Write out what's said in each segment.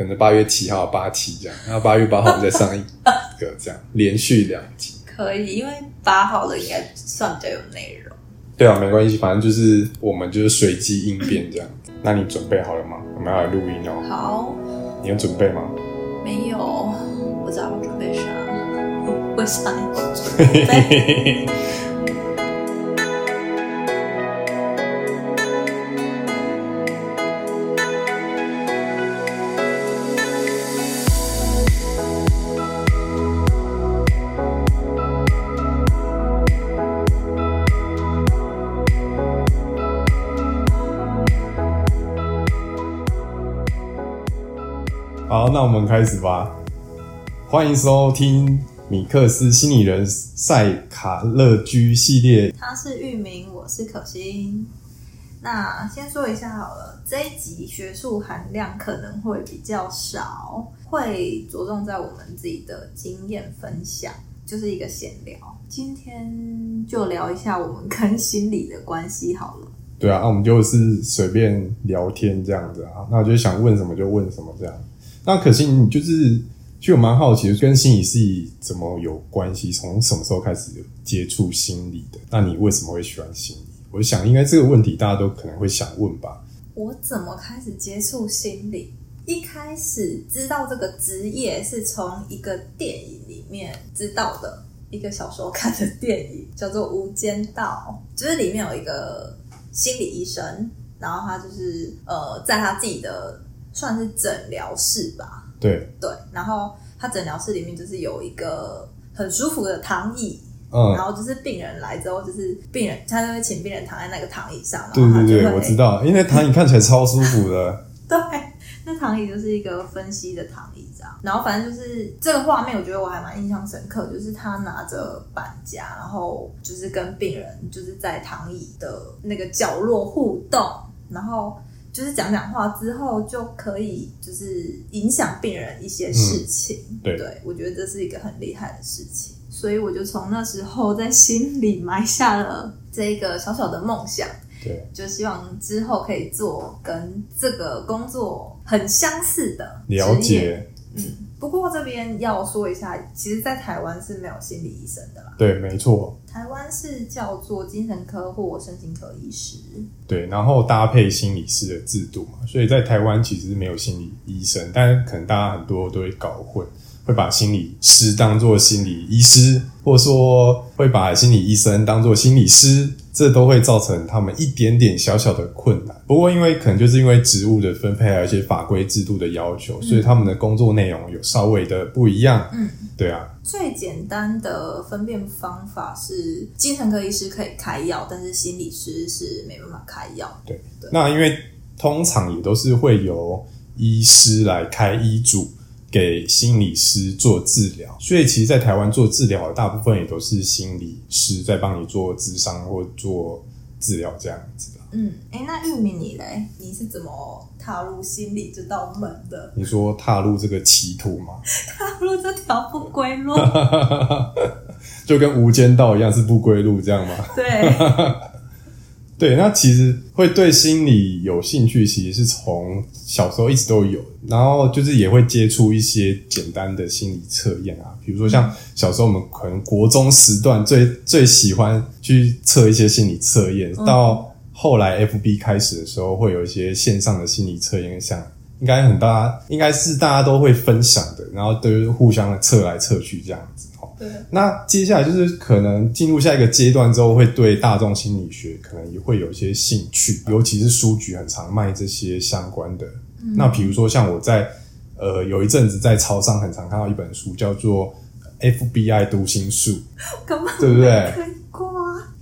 可能八月七号八七这样，然后八月八号再上一个这样，连续两集。可以，因为八号的应该算比较有内容。对啊，没关系，反正就是我们就是随机应变这样。那你准备好了吗？我们要来录音哦。好，你有准备吗？没有，我知道准备啥，为啥 好，那我们开始吧。欢迎收听米克斯心理人赛卡乐居系列。他是域名，我是可心。那先说一下好了，这一集学术含量可能会比较少，会着重在我们自己的经验分享，就是一个闲聊。今天就聊一下我们跟心理的关系好了。对啊，那我们就是随便聊天这样子啊。那我就想问什么就问什么这样。那可惜你就是，其实我蛮好奇，跟心理系怎么有关系？从什么时候开始接触心理的？那你为什么会喜欢心理？我想应该这个问题大家都可能会想问吧。我怎么开始接触心理？一开始知道这个职业是从一个电影里面知道的，一个小时候看的电影叫做《无间道》，就是里面有一个心理医生，然后他就是呃，在他自己的。算是诊疗室吧，对对，然后他诊疗室里面就是有一个很舒服的躺椅，嗯，然后就是病人来之后，就是病人他就会请病人躺在那个躺椅上，对对对，我知道，因为躺椅看起来超舒服的，对，那躺椅就是一个分析的躺椅这样，然后反正就是这个画面，我觉得我还蛮印象深刻，就是他拿着板夹，然后就是跟病人就是在躺椅的那个角落互动，然后。就是讲讲话之后就可以，就是影响病人一些事情。对，我觉得这是一个很厉害的事情，所以我就从那时候在心里埋下了这个小小的梦想。对，就希望之后可以做跟这个工作很相似的了解。嗯，不过这边要说一下，其实，在台湾是没有心理医生的啦。对，没错。台湾是叫做精神科或神经科医师。对，然后搭配心理师的制度嘛，所以在台湾其实没有心理医生，但可能大家很多都会搞混，会把心理师当做心理医师，或者说会把心理医生当做心理师。这都会造成他们一点点小小的困难。不过，因为可能就是因为职务的分配，还有一些法规制度的要求，所以他们的工作内容有稍微的不一样。嗯，对啊。最简单的分辨方法是，精神科医师可以开药，但是心理师是没办法开药。对，那因为通常也都是会由医师来开医嘱。给心理师做治疗，所以其实，在台湾做治疗的大部分也都是心理师在帮你做智商或做治疗这样子的。嗯，哎，那玉米你嘞？你是怎么踏入心理这道门的？你说踏入这个歧途吗？踏入这条不归路，就跟无间道一样是不归路，这样吗？对。对，那其实会对心理有兴趣，其实是从小时候一直都有，然后就是也会接触一些简单的心理测验啊，比如说像小时候我们可能国中时段最最喜欢去测一些心理测验，到后来 FB 开始的时候，会有一些线上的心理测验，像应该很大，应该是大家都会分享的，然后都互相的测来测去这样子。那接下来就是可能进入下一个阶段之后，会对大众心理学可能也会有一些兴趣，尤其是书局很常卖这些相关的。那比如说像我在呃有一阵子在超商很常看到一本书，叫做《FBI 读心术》，对不对？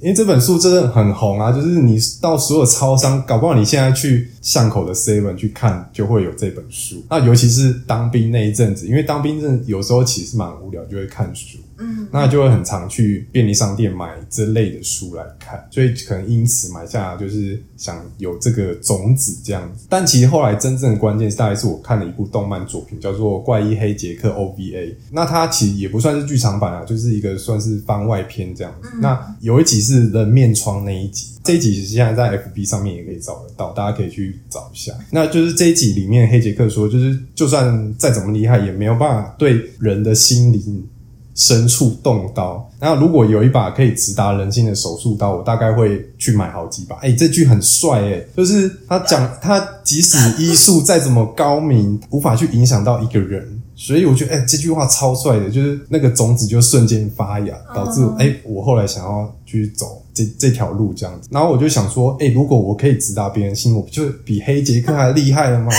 因为这本书真的很红啊，就是你到所有超商，搞不好你现在去巷口的 Seven 去看，就会有这本书。那尤其是当兵那一阵子，因为当兵阵有时候其实蛮无聊，就会看书。嗯，那就会很常去便利商店买这类的书来看，所以可能因此买下就是想有这个种子这样子。但其实后来真正的关键是，大概是我看了一部动漫作品，叫做《怪医黑杰克》OVA。那它其实也不算是剧场版啊，就是一个算是番外篇这样子。那有一集是人面疮那一集。这一集其实现在在 FB 上面也可以找得到，大家可以去找一下。那就是这一集里面，黑杰克说，就是就算再怎么厉害，也没有办法对人的心灵深处动刀。然后如果有一把可以直达人心的手术刀，我大概会去买好几把。哎、这句很帅哎、就是他讲 他即使医术再怎么高明，无法去影响到一个人。所以我觉得，哎、这句话超帅的，就是那个种子就瞬间发芽，导致我哎、我后来想要去走这这条路这样子。然后我就想说，哎、如果我可以直达别人心，我不就比黑杰克还厉害了吗？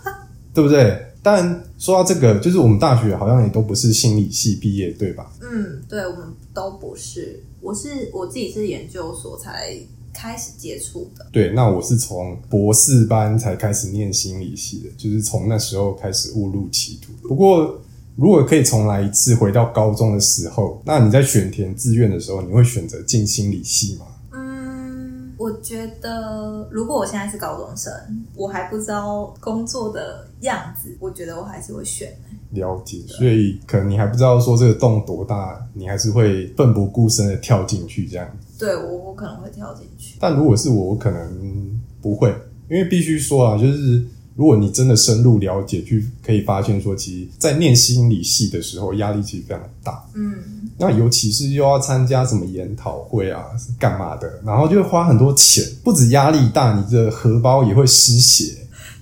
对不对？但说到这个，就是我们大学好像也都不是心理系毕业，对吧？嗯，对，我们都不是。我是我自己是研究所才开始接触的。对，那我是从博士班才开始念心理系的，就是从那时候开始误入歧途。不过，如果可以重来一次，回到高中的时候，那你在选填志愿的时候，你会选择进心理系吗？嗯，我觉得如果我现在是高中生，我还不知道工作的样子，我觉得我还是会选、欸。了解，所以可能你还不知道说这个洞多大，你还是会奋不顾身的跳进去这样。对我，我可能会跳进去。但如果是我，我可能不会，因为必须说啊，就是如果你真的深入了解，去可以发现说，其实，在念心理系的时候，压力其实非常大。嗯，那尤其是又要参加什么研讨会啊，是干嘛的，然后就会花很多钱，不止压力大，你的荷包也会失血。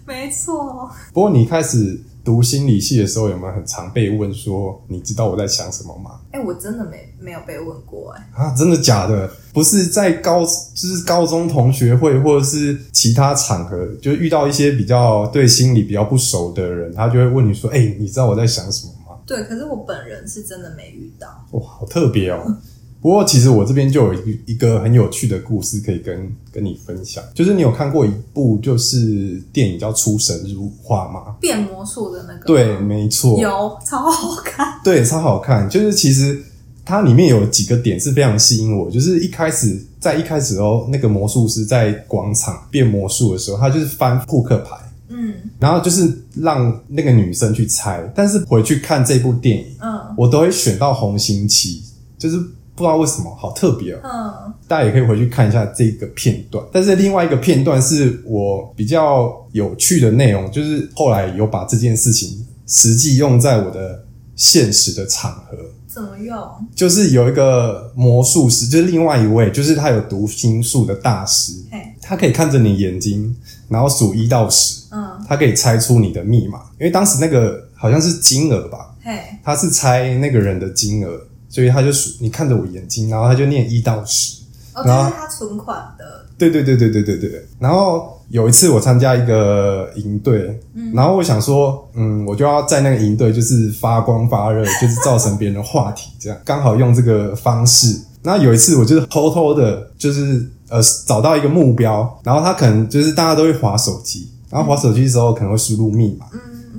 没错。不过你开始读心理系的时候，有没有很常被问说，你知道我在想什么吗？哎、我真的没没有被问过哎、啊，真的假的？不是在高，就是高中同学会或者是其他场合，就遇到一些比较对心理比较不熟的人，他就会问你说：“哎、你知道我在想什么吗对，可是我本人是真的没遇到。？”哇，好特别哦。不过其实我这边就有一一个很有趣的故事可以跟跟你分享，就是你有看过一部就是电影叫《出神入化》吗？变魔术的那个吗对，没错，有超好看。对，超好看。就是其实它里面有几个点是非常吸引我，就是一开始在一开始哦，那个魔术师在广场变魔术的时候，他就是翻扑克牌，嗯然后就是让那个女生去猜。但是回去看这部电影，嗯我都会选到红心七，就是不知道为什么，好特别哦。嗯大家也可以回去看一下这个片段。但是另外一个片段是我比较有趣的内容，就是后来有把这件事情实际用在我的现实的场合。怎么用？就是有一个魔术师，就是另外一位，就是他有读心术的大师，他可以看着你眼睛，然后数一到十，嗯他可以猜出你的密码。因为当时那个好像是金额吧，嘿，他是猜那个人的金额，所以他就数你看着我眼睛然后他就念一到十这是他存款的。对对对对对对对。对然后有一次我参加一个营队然后我想说嗯我就要在那个营队就是发光发热就是造成别人的话题这样 刚好用这个方式。那有一次我就是偷偷的就是呃找到一个目标然后他可能就是大家都会划手机然后划手机的时候可能会输入密码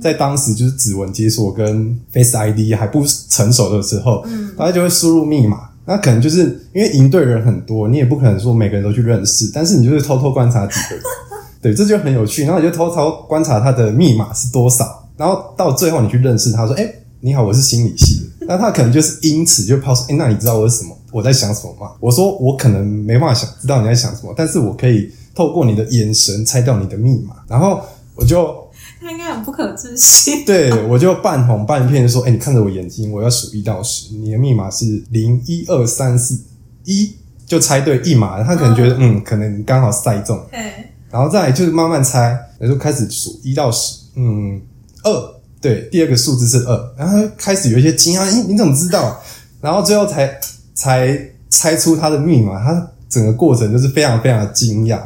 在当时就是指纹解锁跟 Face ID 还不成熟的时候，大家就会输入密码。那可能就是因为营队人很多，你也不可能说每个人都去认识，但是你就是偷偷观察几个人，对，这就很有趣。然后你就偷偷观察他的密码是多少，然后到最后你去认识他，说：“哎、你好，我是心理系的。”那他可能就是因此就抛出：“哎、那你知道我是什么？我在想什么吗？”我说：“我可能没办法想知道你在想什么，但是我可以透过你的眼神猜到你的密码。”然后我就。他应该很不可置信。对，我就半哄半骗说：“哎、你看着我眼睛，我要数一到十，你的密码是零一二三四一，就猜对一码。他可能觉得，嗯，可能刚好猜中，嘿，然后再来就是慢慢猜，然后就开始数一到十，嗯，二，对，第二个数字是二，然后他开始有一些惊讶，哎、你怎么知道？然后最后才才猜出他的密码，他整个过程就是非常非常的惊讶。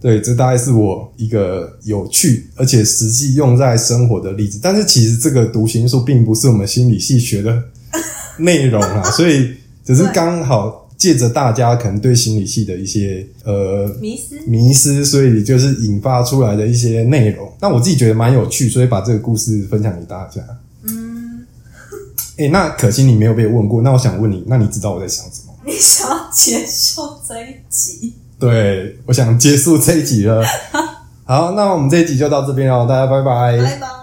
对，这大概是我一个有趣而且实际用在生活的例子。但是其实这个读心术并不是我们心理系学的 内容啊，所以 只是刚好借着大家可能对心理系的一些呃迷失。迷失，所以就是引发出来的一些内容。那我自己觉得蛮有趣，所以把这个故事分享给大家。嗯，诶、那可惜你没有被问过，那我想问你，那你知道我在想什么？你想要结束这一集？对，我想结束这一集了。好，那我们这一集就到这边哦，大家拜拜拜拜。